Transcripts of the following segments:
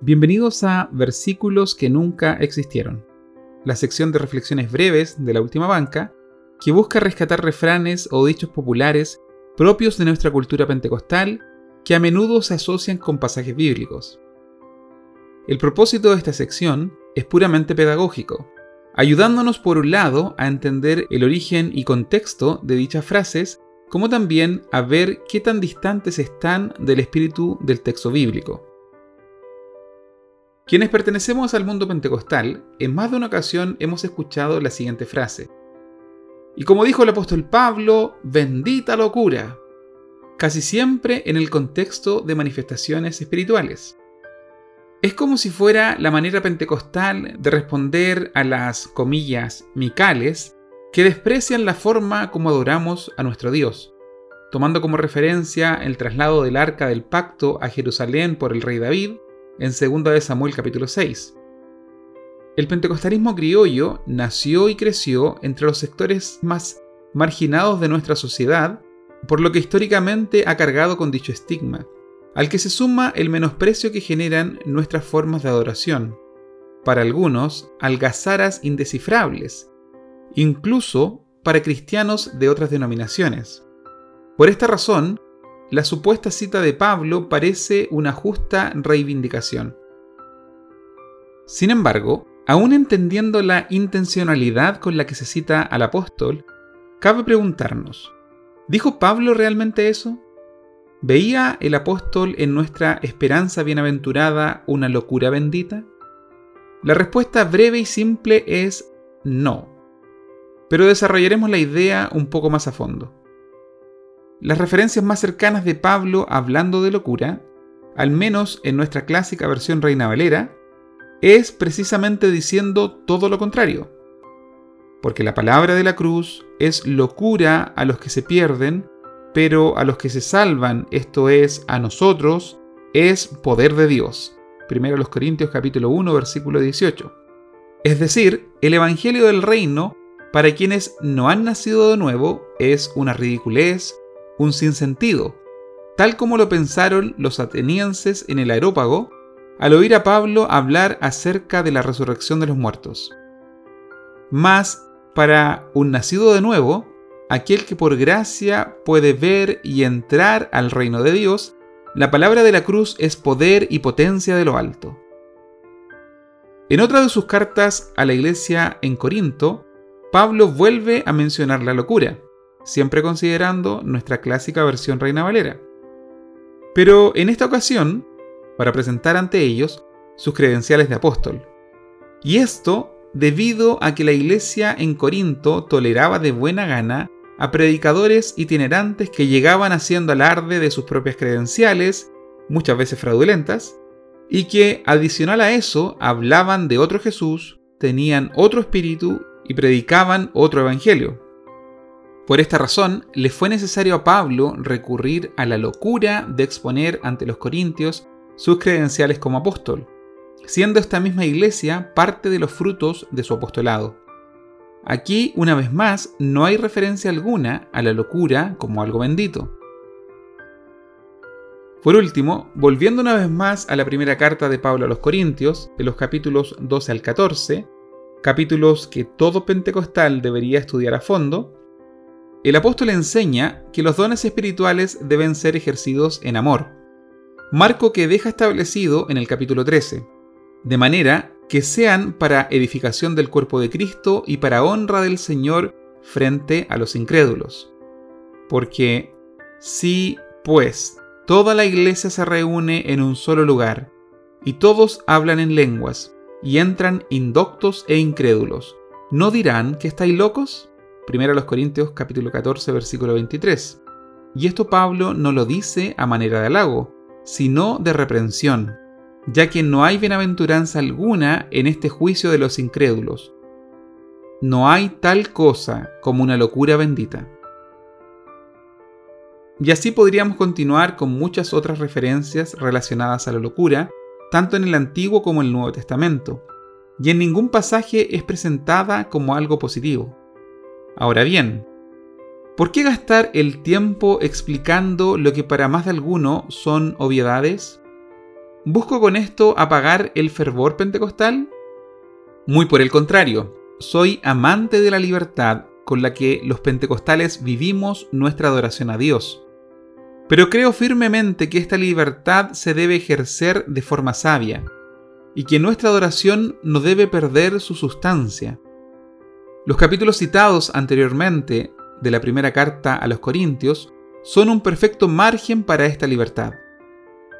Bienvenidos a Versículos que nunca existieron, la sección de reflexiones breves de la última banca que busca rescatar refranes o dichos populares propios de nuestra cultura pentecostal que a menudo se asocian con pasajes bíblicos. El propósito de esta sección es puramente pedagógico, ayudándonos por un lado a entender el origen y contexto de dichas frases, como también a ver qué tan distantes están del espíritu del texto bíblico. Quienes pertenecemos al mundo pentecostal, en más de una ocasión hemos escuchado la siguiente frase. Y como dijo el apóstol Pablo, bendita locura, casi siempre en el contexto de manifestaciones espirituales. Es como si fuera la manera pentecostal de responder a las comillas micales que desprecian la forma como adoramos a nuestro Dios, tomando como referencia el traslado del arca del pacto a Jerusalén por el rey David en 2 de Samuel capítulo 6. El pentecostalismo criollo nació y creció entre los sectores más marginados de nuestra sociedad, por lo que históricamente ha cargado con dicho estigma, al que se suma el menosprecio que generan nuestras formas de adoración, para algunos algazaras indescifrables, incluso para cristianos de otras denominaciones. Por esta razón, la supuesta cita de Pablo parece una justa reivindicación. Sin embargo, aún entendiendo la intencionalidad con la que se cita al apóstol, cabe preguntarnos, ¿dijo Pablo realmente eso? ¿Veía el apóstol en nuestra esperanza bienaventurada una locura bendita? La respuesta breve y simple es no. Pero desarrollaremos la idea un poco más a fondo. Las referencias más cercanas de Pablo hablando de locura, al menos en nuestra clásica versión Reina Valera, es precisamente diciendo todo lo contrario. Porque la palabra de la cruz es locura a los que se pierden pero a los que se salvan, esto es, a nosotros, es poder de Dios. Primero los Corintios capítulo 1 versículo 18. Es decir, el Evangelio del Reino, para quienes no han nacido de nuevo, es una ridiculez, un sinsentido, tal como lo pensaron los atenienses en el aerópago al oír a Pablo hablar acerca de la resurrección de los muertos. Mas, para un nacido de nuevo, aquel que por gracia puede ver y entrar al reino de Dios, la palabra de la cruz es poder y potencia de lo alto. En otra de sus cartas a la iglesia en Corinto, Pablo vuelve a mencionar la locura, siempre considerando nuestra clásica versión Reina Valera. Pero en esta ocasión, para presentar ante ellos sus credenciales de apóstol. Y esto debido a que la iglesia en Corinto toleraba de buena gana a predicadores itinerantes que llegaban haciendo alarde de sus propias credenciales, muchas veces fraudulentas, y que, adicional a eso, hablaban de otro Jesús, tenían otro espíritu y predicaban otro evangelio. Por esta razón, le fue necesario a Pablo recurrir a la locura de exponer ante los corintios sus credenciales como apóstol, siendo esta misma iglesia parte de los frutos de su apostolado. Aquí, una vez más, no hay referencia alguna a la locura como algo bendito. Por último, volviendo una vez más a la primera carta de Pablo a los Corintios, de los capítulos 12 al 14, capítulos que todo pentecostal debería estudiar a fondo, el apóstol enseña que los dones espirituales deben ser ejercidos en amor, marco que deja establecido en el capítulo 13, de manera que sean para edificación del cuerpo de Cristo y para honra del Señor frente a los incrédulos. Porque si, pues, toda la iglesia se reúne en un solo lugar, y todos hablan en lenguas, y entran indoctos e incrédulos, ¿no dirán que estáis locos? Primero los Corintios capítulo 14 versículo 23. Y esto Pablo no lo dice a manera de halago, sino de reprensión ya que no hay bienaventuranza alguna en este juicio de los incrédulos. No hay tal cosa como una locura bendita. Y así podríamos continuar con muchas otras referencias relacionadas a la locura, tanto en el Antiguo como en el Nuevo Testamento, y en ningún pasaje es presentada como algo positivo. Ahora bien, ¿por qué gastar el tiempo explicando lo que para más de alguno son obviedades? ¿busco con esto apagar el fervor pentecostal? Muy por el contrario, soy amante de la libertad con la que los pentecostales vivimos nuestra adoración a Dios. Pero creo firmemente que esta libertad se debe ejercer de forma sabia y que nuestra adoración no debe perder su sustancia. Los capítulos citados anteriormente de la primera carta a los Corintios son un perfecto margen para esta libertad.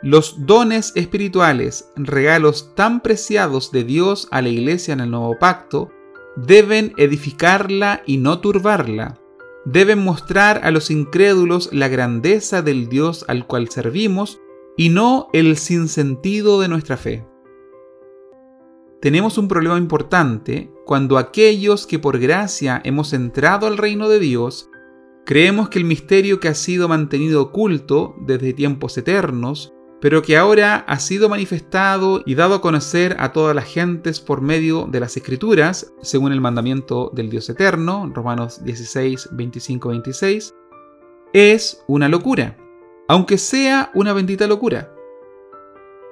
Los dones espirituales, regalos tan preciados de Dios a la iglesia en el nuevo pacto, deben edificarla y no turbarla. Deben mostrar a los incrédulos la grandeza del Dios al cual servimos y no el sinsentido de nuestra fe. Tenemos un problema importante cuando aquellos que por gracia hemos entrado al reino de Dios, creemos que el misterio que ha sido mantenido oculto desde tiempos eternos pero que ahora ha sido manifestado y dado a conocer a todas las gentes por medio de las escrituras, según el mandamiento del Dios eterno, Romanos 16, 25, 26, es una locura, aunque sea una bendita locura.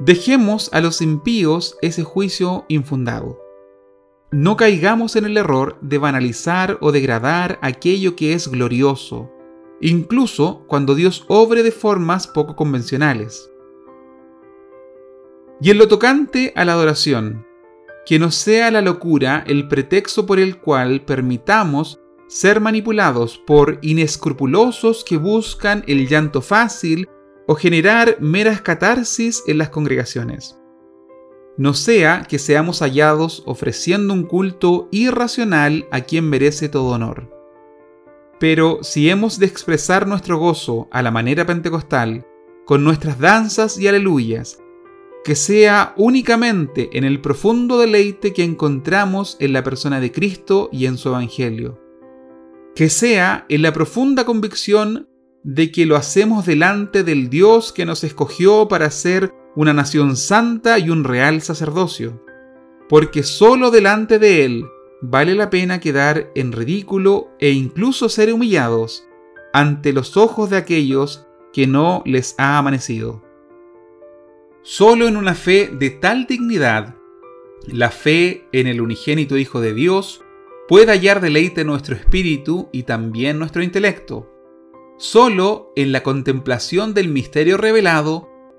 Dejemos a los impíos ese juicio infundado. No caigamos en el error de banalizar o degradar aquello que es glorioso, incluso cuando Dios obre de formas poco convencionales. Y en lo tocante a la adoración, que no sea la locura el pretexto por el cual permitamos ser manipulados por inescrupulosos que buscan el llanto fácil o generar meras catarsis en las congregaciones. No sea que seamos hallados ofreciendo un culto irracional a quien merece todo honor. Pero si hemos de expresar nuestro gozo a la manera pentecostal, con nuestras danzas y aleluyas, que sea únicamente en el profundo deleite que encontramos en la persona de Cristo y en su Evangelio. Que sea en la profunda convicción de que lo hacemos delante del Dios que nos escogió para ser una nación santa y un real sacerdocio. Porque solo delante de Él vale la pena quedar en ridículo e incluso ser humillados ante los ojos de aquellos que no les ha amanecido. Solo en una fe de tal dignidad, la fe en el unigénito Hijo de Dios, puede hallar deleite nuestro espíritu y también nuestro intelecto. Solo en la contemplación del misterio revelado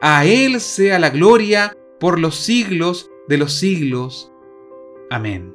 a él sea la gloria por los siglos de los siglos. Amén.